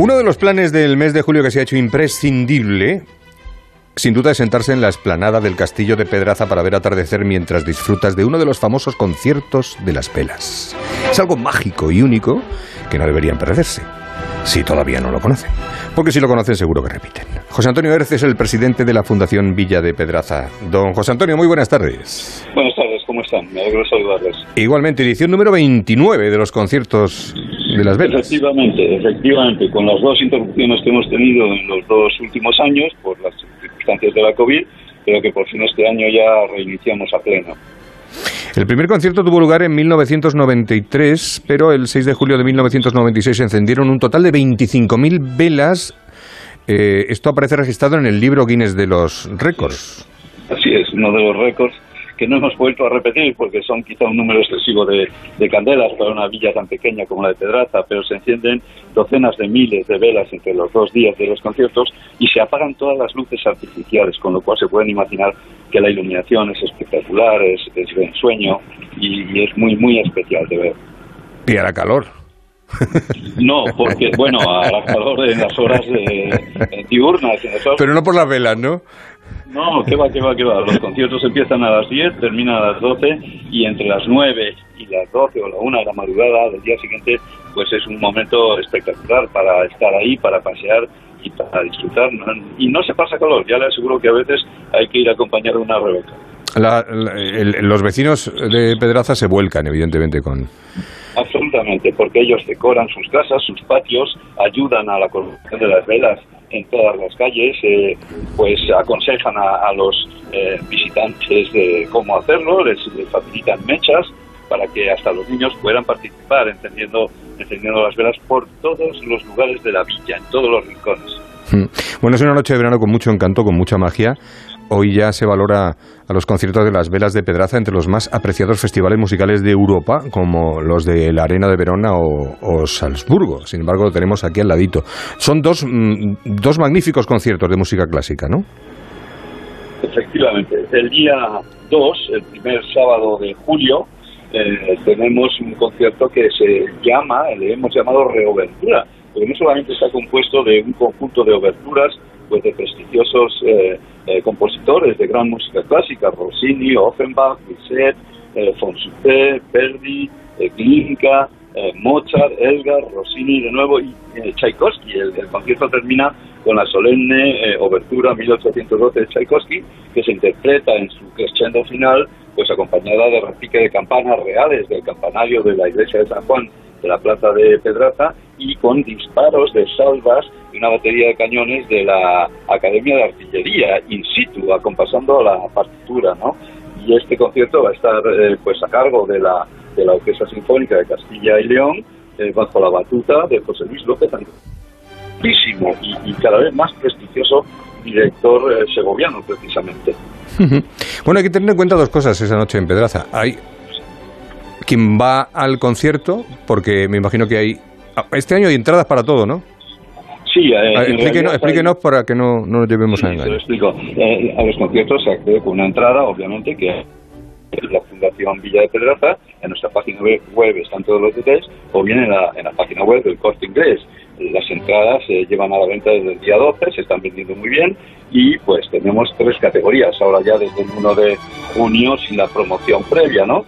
Uno de los planes del mes de julio que se ha hecho imprescindible, sin duda, es sentarse en la explanada del castillo de Pedraza para ver atardecer mientras disfrutas de uno de los famosos conciertos de las velas. Es algo mágico y único que no deberían perderse, si todavía no lo conocen. Porque si lo conocen seguro que repiten. José Antonio Erce es el presidente de la Fundación Villa de Pedraza. Don José Antonio, muy buenas tardes. Buenas tardes, ¿cómo están? Me alegro saludarles. Igualmente, edición número 29 de los conciertos de las velas. Efectivamente, efectivamente, con las dos interrupciones que hemos tenido en los dos últimos años por las circunstancias de la COVID, creo que por fin este año ya reiniciamos a pleno. El primer concierto tuvo lugar en 1993, pero el 6 de julio de 1996 se encendieron un total de 25.000 velas. Eh, esto aparece registrado en el libro Guinness de los récords. Así es, uno de los récords que no hemos vuelto a repetir porque son quizá un número excesivo de, de, candelas para una villa tan pequeña como la de Pedraza, pero se encienden docenas de miles de velas entre los dos días de los conciertos y se apagan todas las luces artificiales, con lo cual se pueden imaginar que la iluminación es espectacular, es, es de ensueño y, y es muy, muy especial de ver. Y hará calor. No, porque, bueno, hará calor en las horas de, diurnas. En las horas... Pero no por las velas, ¿no? No, que va, que va, que va. Los conciertos empiezan a las 10, terminan a las 12 y entre las 9 y las 12 o la 1 de la madrugada del día siguiente, pues es un momento espectacular para estar ahí, para pasear y para disfrutar. Y no se pasa calor, ya le aseguro que a veces hay que ir acompañado de una rebeca. La, los vecinos de Pedraza se vuelcan, evidentemente, con... Porque ellos decoran sus casas, sus patios, ayudan a la colocación de las velas en todas las calles, eh, pues aconsejan a, los eh, visitantes de cómo hacerlo, les, les, facilitan mechas para que hasta los niños puedan participar encendiendo, encendiendo las velas por todos los lugares de la villa, en todos los rincones. Bueno, es una noche de verano con mucho encanto, con mucha magia. Hoy ya se valora a los conciertos de las velas de Pedraza entre los más apreciados festivales musicales de Europa, como los de la Arena de Verona o, o Salzburgo. Sin embargo, lo tenemos aquí al ladito. Son dos, mm, dos magníficos conciertos de música clásica, ¿no? Efectivamente. El día 2, el primer sábado de julio, eh, tenemos un concierto que se llama, le hemos llamado Reobertura, porque no solamente está compuesto de un conjunto de oberturas pues de prestigiosos eh, eh, compositores de gran música clásica, Rossini, Offenbach, Bizet, eh, Fonsuté, Verdi, eh, Glinka, Mozart, Elgar, Rossini de nuevo y Tchaikovsky. El, el, concierto termina con la solemne obertura 1812 de Tchaikovsky, que se interpreta en su crescendo final, pues acompañada de repique de campanas reales del campanario de la iglesia de San Juan de la plaza de Pedraza y con disparos de salvas y una batería de cañones de la Academia de Artillería in situ, acompasando la partitura, ¿no? Y este concierto va a estar eh, pues a cargo de la, de la Orquesta Sinfónica de Castilla y León, eh, bajo la batuta de José Luis López Antísimo y, y cada vez más prestigioso director eh, segoviano, precisamente. Bueno, hay que tener en cuenta dos cosas esa noche en Pedraza. Hay quien va al concierto, porque me imagino que hay... Este año hay entradas para todo, ¿no? Sí, eh, explíquenos, explíquenos para que no, no nos llevemos sí, a engaño. Lo explico. Eh, a los conciertos se accede con una entrada, obviamente, que es la Fundación Villa de Pedraza. En nuestra página web están todos los detalles, o bien en la, en la página web del Corte Inglés. Las entradas se llevan a la venta desde el día 12, se están vendiendo muy bien y pues tenemos tres categorías ahora ya desde el 1 de junio sin la promoción previa, ¿no?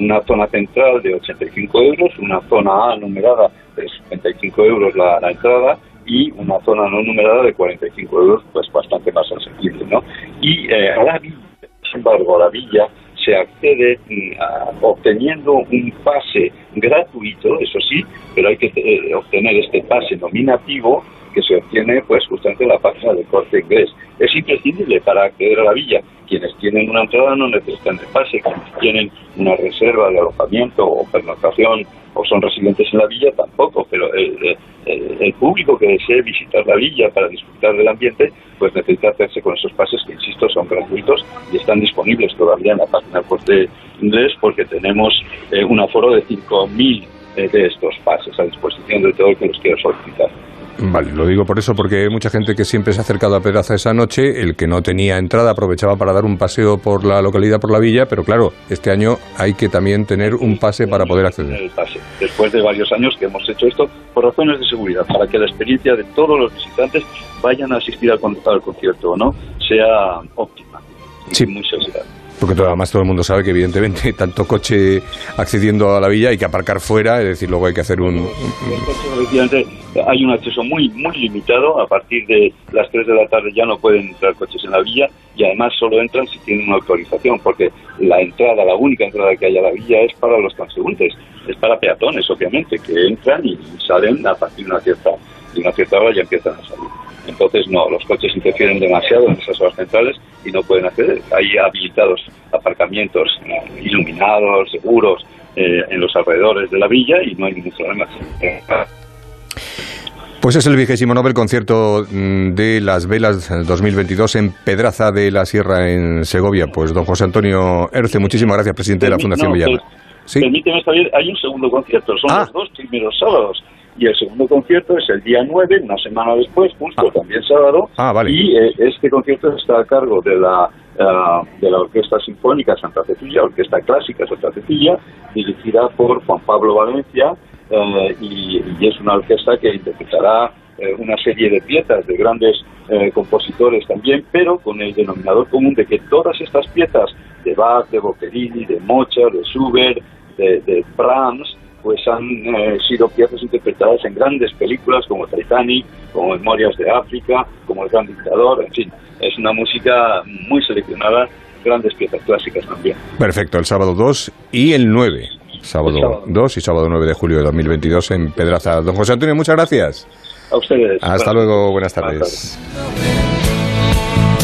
Una zona central de 85 euros, una zona A numerada de 55 euros la, entrada y una zona no numerada de 45 euros, pues bastante más asequible, ¿no? Y eh, a la villa, sin embargo, a la villa se accede a, obteniendo un pase gratuito, eso sí, pero hay que eh, obtener este pase nominativo que se obtiene pues justamente en la página del corte inglés. Es imprescindible para acceder a la villa. Quienes tienen una entrada no necesitan el pase, quienes tienen una reserva de alojamiento o pernoctación o son residentes en la villa tampoco, pero el, público que desee visitar la villa para disfrutar del ambiente, pues necesita hacerse con esos pases que, insisto, son gratuitos y están disponibles todavía en la página del corte inglés porque tenemos eh, un aforo de 5.000 eh, de estos pases a disposición de todo el que los quiera solicitar. Vale, lo digo por eso, porque hay mucha gente que siempre se ha acercado a Pedraza esa noche, el que no tenía entrada aprovechaba para dar un paseo por la localidad, por la villa, pero claro, este año hay que también tener un pase para poder acceder. El pase. Después de varios años que hemos hecho esto por razones de seguridad, para que la experiencia de todos los visitantes vayan a asistir al, al concierto o no sea óptima. Sí. Muy segura. Porque todo, además todo el mundo sabe que evidentemente tanto coche accediendo a la villa hay que aparcar fuera, es decir, luego hay que hacer un... Hay un acceso muy muy limitado. A partir de las 3 de la tarde ya no pueden entrar coches en la villa y además solo entran si tienen una autorización, porque la entrada, la única entrada que hay a la villa es para los transeúntes, es para peatones, obviamente, que entran y salen a partir de una cierta, de una cierta hora ya empiezan a salir. Entonces, no, los coches interfieren demasiado en esas horas centrales y no pueden acceder. Hay habilitados aparcamientos eh, iluminados, seguros, eh, en los alrededores de la villa y no hay ningún problema. Pues es el vigésimo Nobel concierto mm, de las velas 2022 en Pedraza de la Sierra, en Segovia. Pues don José Antonio Erce, muchísimas gracias, presidente de la Fundación No, Villana. pues, ¿Sí? Permíteme, Javier, hay un segundo concierto, son Ah. los dos primeros sábados. Y el segundo concierto es el día 9, una semana después, justo Ah. también sábado. Ah, vale. Y eh, este concierto está a cargo de la, ah, de la Orquesta Sinfónica Santa Cecilia, Orquesta Clásica Santa Cecilia, dirigida por Juan Pablo Valencia. eh, y, y es una orquesta que interpretará una serie de piezas de grandes compositores también, pero con el denominador común de que todas estas piezas de Bach, de Boccherini, de Mozart, de Schubert, de, de Brahms, pues han eh, sido piezas interpretadas en grandes películas como Titanic, como Memorias de África, como El Gran Dictador, en fin, es una música muy seleccionada, grandes piezas clásicas también. Perfecto, el sábado 2 y el 9. Sábado El sábado. 2 y sábado 9 de julio de 2022 en Pedraza. Don José Antonio, muchas gracias. A ustedes. Hasta luego, buenas Buenas tardes.